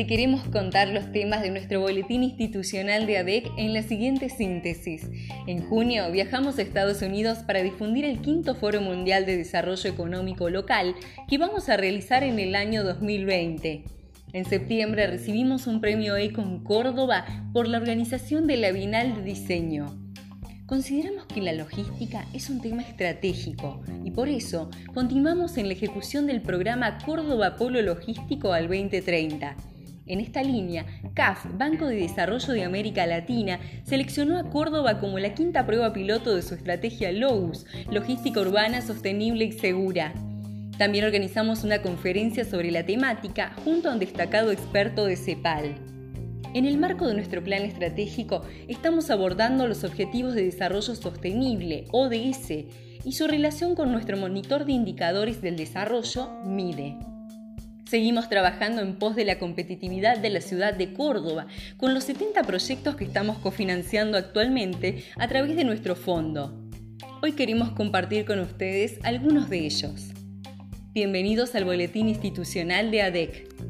Te queremos contar los temas de nuestro boletín institucional de ADEC en la siguiente síntesis. En junio viajamos a Estados Unidos para difundir el quinto Foro Mundial de Desarrollo Económico Local que vamos a realizar en el año 2020. En septiembre recibimos un premio ECON Córdoba por la organización de la Bienal de Diseño. Consideramos que la logística es un tema estratégico y por eso continuamos en la ejecución del programa Córdoba Polo Logístico al 2030 en esta línea, CAF, Banco de Desarrollo de América Latina, seleccionó a Córdoba como la quinta prueba piloto de su estrategia LOUS, Logística Urbana Sostenible y Segura. También organizamos una conferencia sobre la temática junto a un destacado experto de CEPAL. En el marco de nuestro plan estratégico, estamos abordando los Objetivos de Desarrollo Sostenible, ODS, y su relación con nuestro monitor de indicadores del desarrollo, MIDE. Seguimos trabajando en pos de la competitividad de la ciudad de Córdoba, con los 70 proyectos que estamos cofinanciando actualmente a través de nuestro fondo. Hoy queremos compartir con ustedes algunos de ellos. Bienvenidos al Boletín Institucional de ADEC.